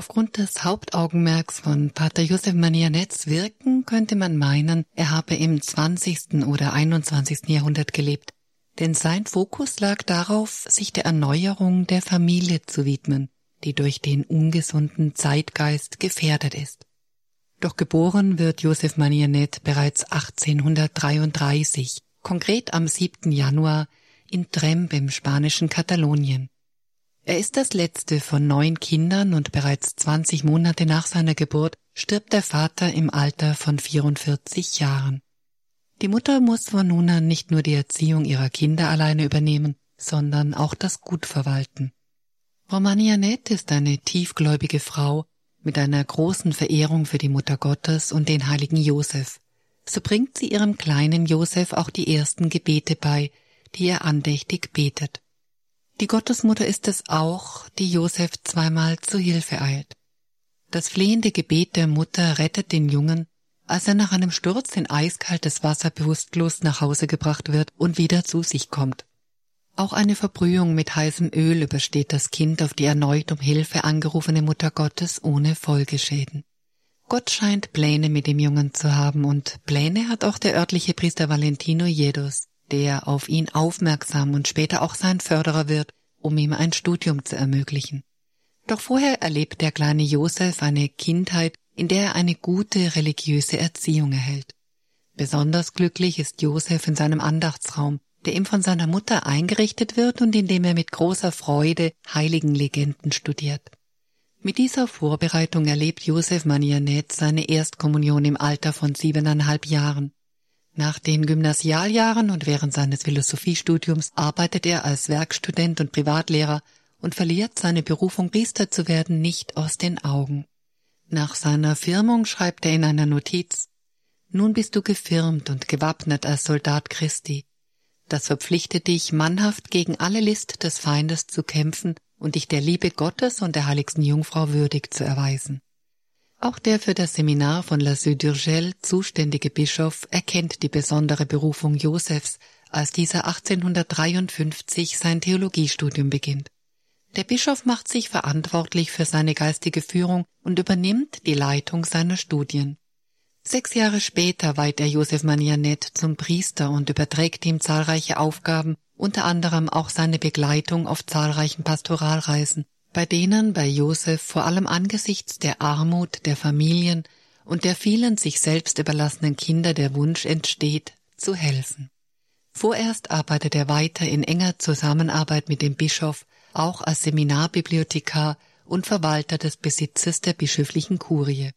Aufgrund des Hauptaugenmerks von Pater Josef Manianetz Wirken könnte man meinen, er habe im 20. oder 21. Jahrhundert gelebt, denn sein Fokus lag darauf, sich der Erneuerung der Familie zu widmen, die durch den ungesunden Zeitgeist gefährdet ist. Doch geboren wird Josef Manianet bereits 1833, konkret am 7. Januar in Tremp im spanischen Katalonien. Er ist das letzte von neun Kindern und bereits 20 Monate nach seiner Geburt stirbt der Vater im Alter von 44 Jahren. Die Mutter muss von nun an nicht nur die Erziehung ihrer Kinder alleine übernehmen, sondern auch das Gut verwalten. Romanianette ist eine tiefgläubige Frau mit einer großen Verehrung für die Mutter Gottes und den heiligen Josef. So bringt sie ihrem kleinen Josef auch die ersten Gebete bei, die er andächtig betet. Die Gottesmutter ist es auch, die Josef zweimal zu Hilfe eilt. Das flehende Gebet der Mutter rettet den Jungen, als er nach einem Sturz in eiskaltes Wasser bewusstlos nach Hause gebracht wird und wieder zu sich kommt. Auch eine Verbrühung mit heißem Öl übersteht das Kind auf die erneut um Hilfe angerufene Mutter Gottes ohne Folgeschäden. Gott scheint Pläne mit dem Jungen zu haben und Pläne hat auch der örtliche Priester Valentino Jedos der auf ihn aufmerksam und später auch sein Förderer wird, um ihm ein Studium zu ermöglichen. Doch vorher erlebt der kleine Josef eine Kindheit, in der er eine gute religiöse Erziehung erhält. Besonders glücklich ist Josef in seinem Andachtsraum, der ihm von seiner Mutter eingerichtet wird und in dem er mit großer Freude Heiligenlegenden studiert. Mit dieser Vorbereitung erlebt Josef Manianet seine Erstkommunion im Alter von siebeneinhalb Jahren. Nach den Gymnasialjahren und während seines Philosophiestudiums arbeitet er als Werkstudent und Privatlehrer und verliert seine Berufung, Priester zu werden, nicht aus den Augen. Nach seiner Firmung schreibt er in einer Notiz Nun bist du gefirmt und gewappnet als Soldat Christi. Das verpflichtet dich, mannhaft gegen alle List des Feindes zu kämpfen und dich der Liebe Gottes und der heiligsten Jungfrau würdig zu erweisen. Auch der für das Seminar von La Sude zuständige Bischof erkennt die besondere Berufung Josefs, als dieser 1853 sein Theologiestudium beginnt. Der Bischof macht sich verantwortlich für seine geistige Führung und übernimmt die Leitung seiner Studien. Sechs Jahre später weiht er Josef Manianet zum Priester und überträgt ihm zahlreiche Aufgaben, unter anderem auch seine Begleitung auf zahlreichen Pastoralreisen bei denen bei Josef vor allem angesichts der Armut der Familien und der vielen sich selbst überlassenen Kinder der Wunsch entsteht, zu helfen. Vorerst arbeitet er weiter in enger Zusammenarbeit mit dem Bischof, auch als Seminarbibliothekar und Verwalter des Besitzes der bischöflichen Kurie.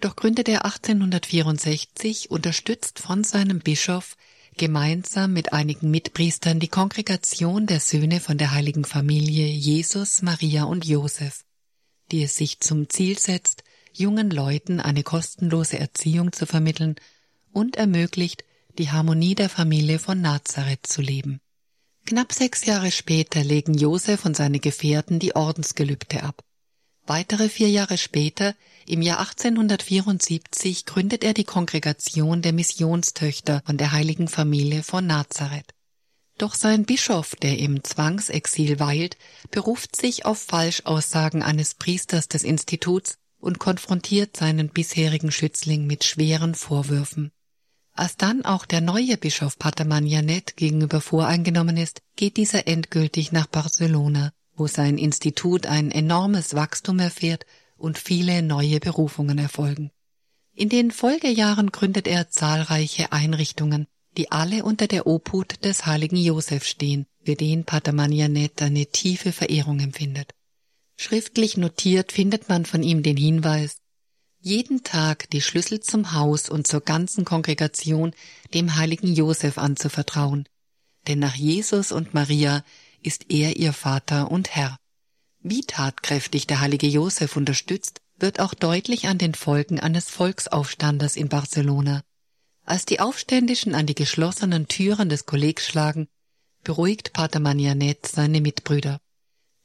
Doch gründet er 1864, unterstützt von seinem Bischof, gemeinsam mit einigen Mitpriestern die Kongregation der Söhne von der heiligen Familie Jesus, Maria und Josef, die es sich zum Ziel setzt, jungen Leuten eine kostenlose Erziehung zu vermitteln und ermöglicht, die Harmonie der Familie von Nazareth zu leben. Knapp sechs Jahre später legen Josef und seine Gefährten die Ordensgelübde ab. Weitere vier Jahre später, im Jahr 1874, gründet er die Kongregation der Missionstöchter von der heiligen Familie von Nazareth. Doch sein Bischof, der im Zwangsexil weilt, beruft sich auf Falschaussagen eines Priesters des Instituts und konfrontiert seinen bisherigen Schützling mit schweren Vorwürfen. Als dann auch der neue Bischof Pater Magnanet gegenüber voreingenommen ist, geht dieser endgültig nach Barcelona, wo sein Institut ein enormes Wachstum erfährt und viele neue Berufungen erfolgen. In den Folgejahren gründet er zahlreiche Einrichtungen, die alle unter der Obhut des heiligen Josef stehen, für den Pater Manianet eine tiefe Verehrung empfindet. Schriftlich notiert findet man von ihm den Hinweis, jeden Tag die Schlüssel zum Haus und zur ganzen Kongregation dem heiligen Josef anzuvertrauen, denn nach Jesus und Maria ist er ihr Vater und Herr. Wie tatkräftig der heilige Josef unterstützt, wird auch deutlich an den Folgen eines Volksaufstandes in Barcelona. Als die Aufständischen an die geschlossenen Türen des Kollegs schlagen, beruhigt Pater Manianet seine Mitbrüder.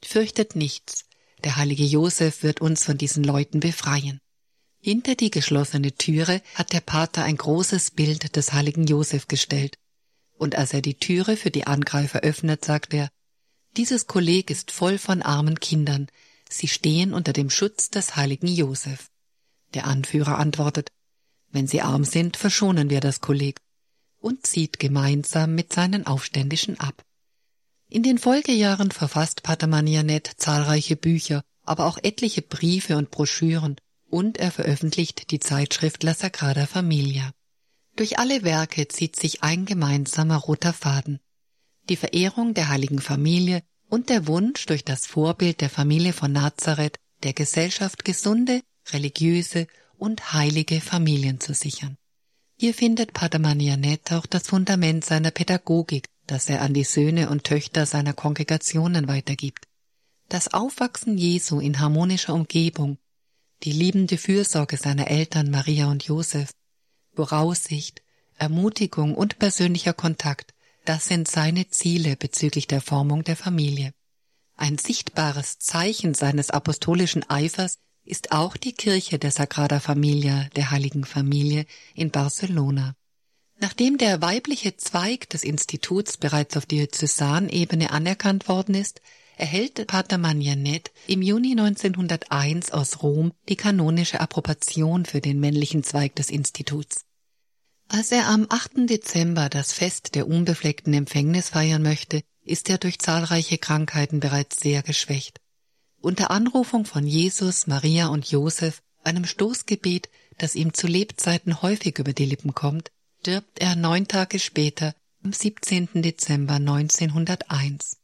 Fürchtet nichts, der heilige Josef wird uns von diesen Leuten befreien. Hinter die geschlossene Türe hat der Pater ein großes Bild des heiligen Josef gestellt. Und als er die Türe für die Angreifer öffnet, sagt er, dieses Kolleg ist voll von armen Kindern. Sie stehen unter dem Schutz des heiligen Josef. Der Anführer antwortet, wenn Sie arm sind, verschonen wir das Kolleg und zieht gemeinsam mit seinen Aufständischen ab. In den Folgejahren verfasst Pater Manianet zahlreiche Bücher, aber auch etliche Briefe und Broschüren und er veröffentlicht die Zeitschrift La Sagrada Familia. Durch alle Werke zieht sich ein gemeinsamer roter Faden. Die Verehrung der heiligen Familie und der Wunsch, durch das Vorbild der Familie von Nazareth der Gesellschaft gesunde, religiöse und heilige Familien zu sichern. Hier findet Pater Manianet auch das Fundament seiner Pädagogik, das er an die Söhne und Töchter seiner Kongregationen weitergibt. Das Aufwachsen Jesu in harmonischer Umgebung, die liebende Fürsorge seiner Eltern Maria und Josef, Voraussicht, Ermutigung und persönlicher Kontakt, das sind seine Ziele bezüglich der Formung der Familie. Ein sichtbares Zeichen seines apostolischen Eifers ist auch die Kirche der Sagrada Familia, der Heiligen Familie in Barcelona. Nachdem der weibliche Zweig des Instituts bereits auf Diözesanebene anerkannt worden ist, erhält Pater Magnanet im Juni 1901 aus Rom die kanonische Approbation für den männlichen Zweig des Instituts. Als er am 8. Dezember das Fest der unbefleckten Empfängnis feiern möchte, ist er durch zahlreiche Krankheiten bereits sehr geschwächt. Unter Anrufung von Jesus, Maria und Josef, einem Stoßgebet, das ihm zu Lebzeiten häufig über die Lippen kommt, stirbt er neun Tage später, am 17. Dezember 1901.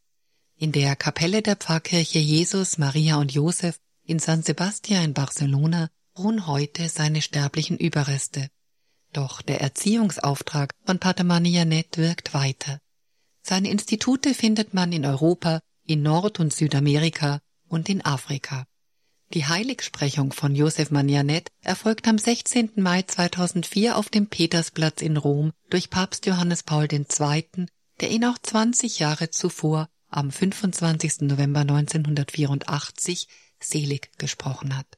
In der Kapelle der Pfarrkirche Jesus, Maria und Josef in San Sebastian in Barcelona ruhen heute seine sterblichen Überreste. Doch der Erziehungsauftrag von Pater Manianet wirkt weiter. Seine Institute findet man in Europa, in Nord- und Südamerika und in Afrika. Die Heiligsprechung von Josef Manianet erfolgt am 16. Mai 2004 auf dem Petersplatz in Rom durch Papst Johannes Paul II., der ihn auch 20 Jahre zuvor am 25. November 1984 selig gesprochen hat.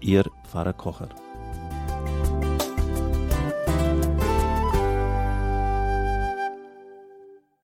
Ihr Pfarrer Kocher.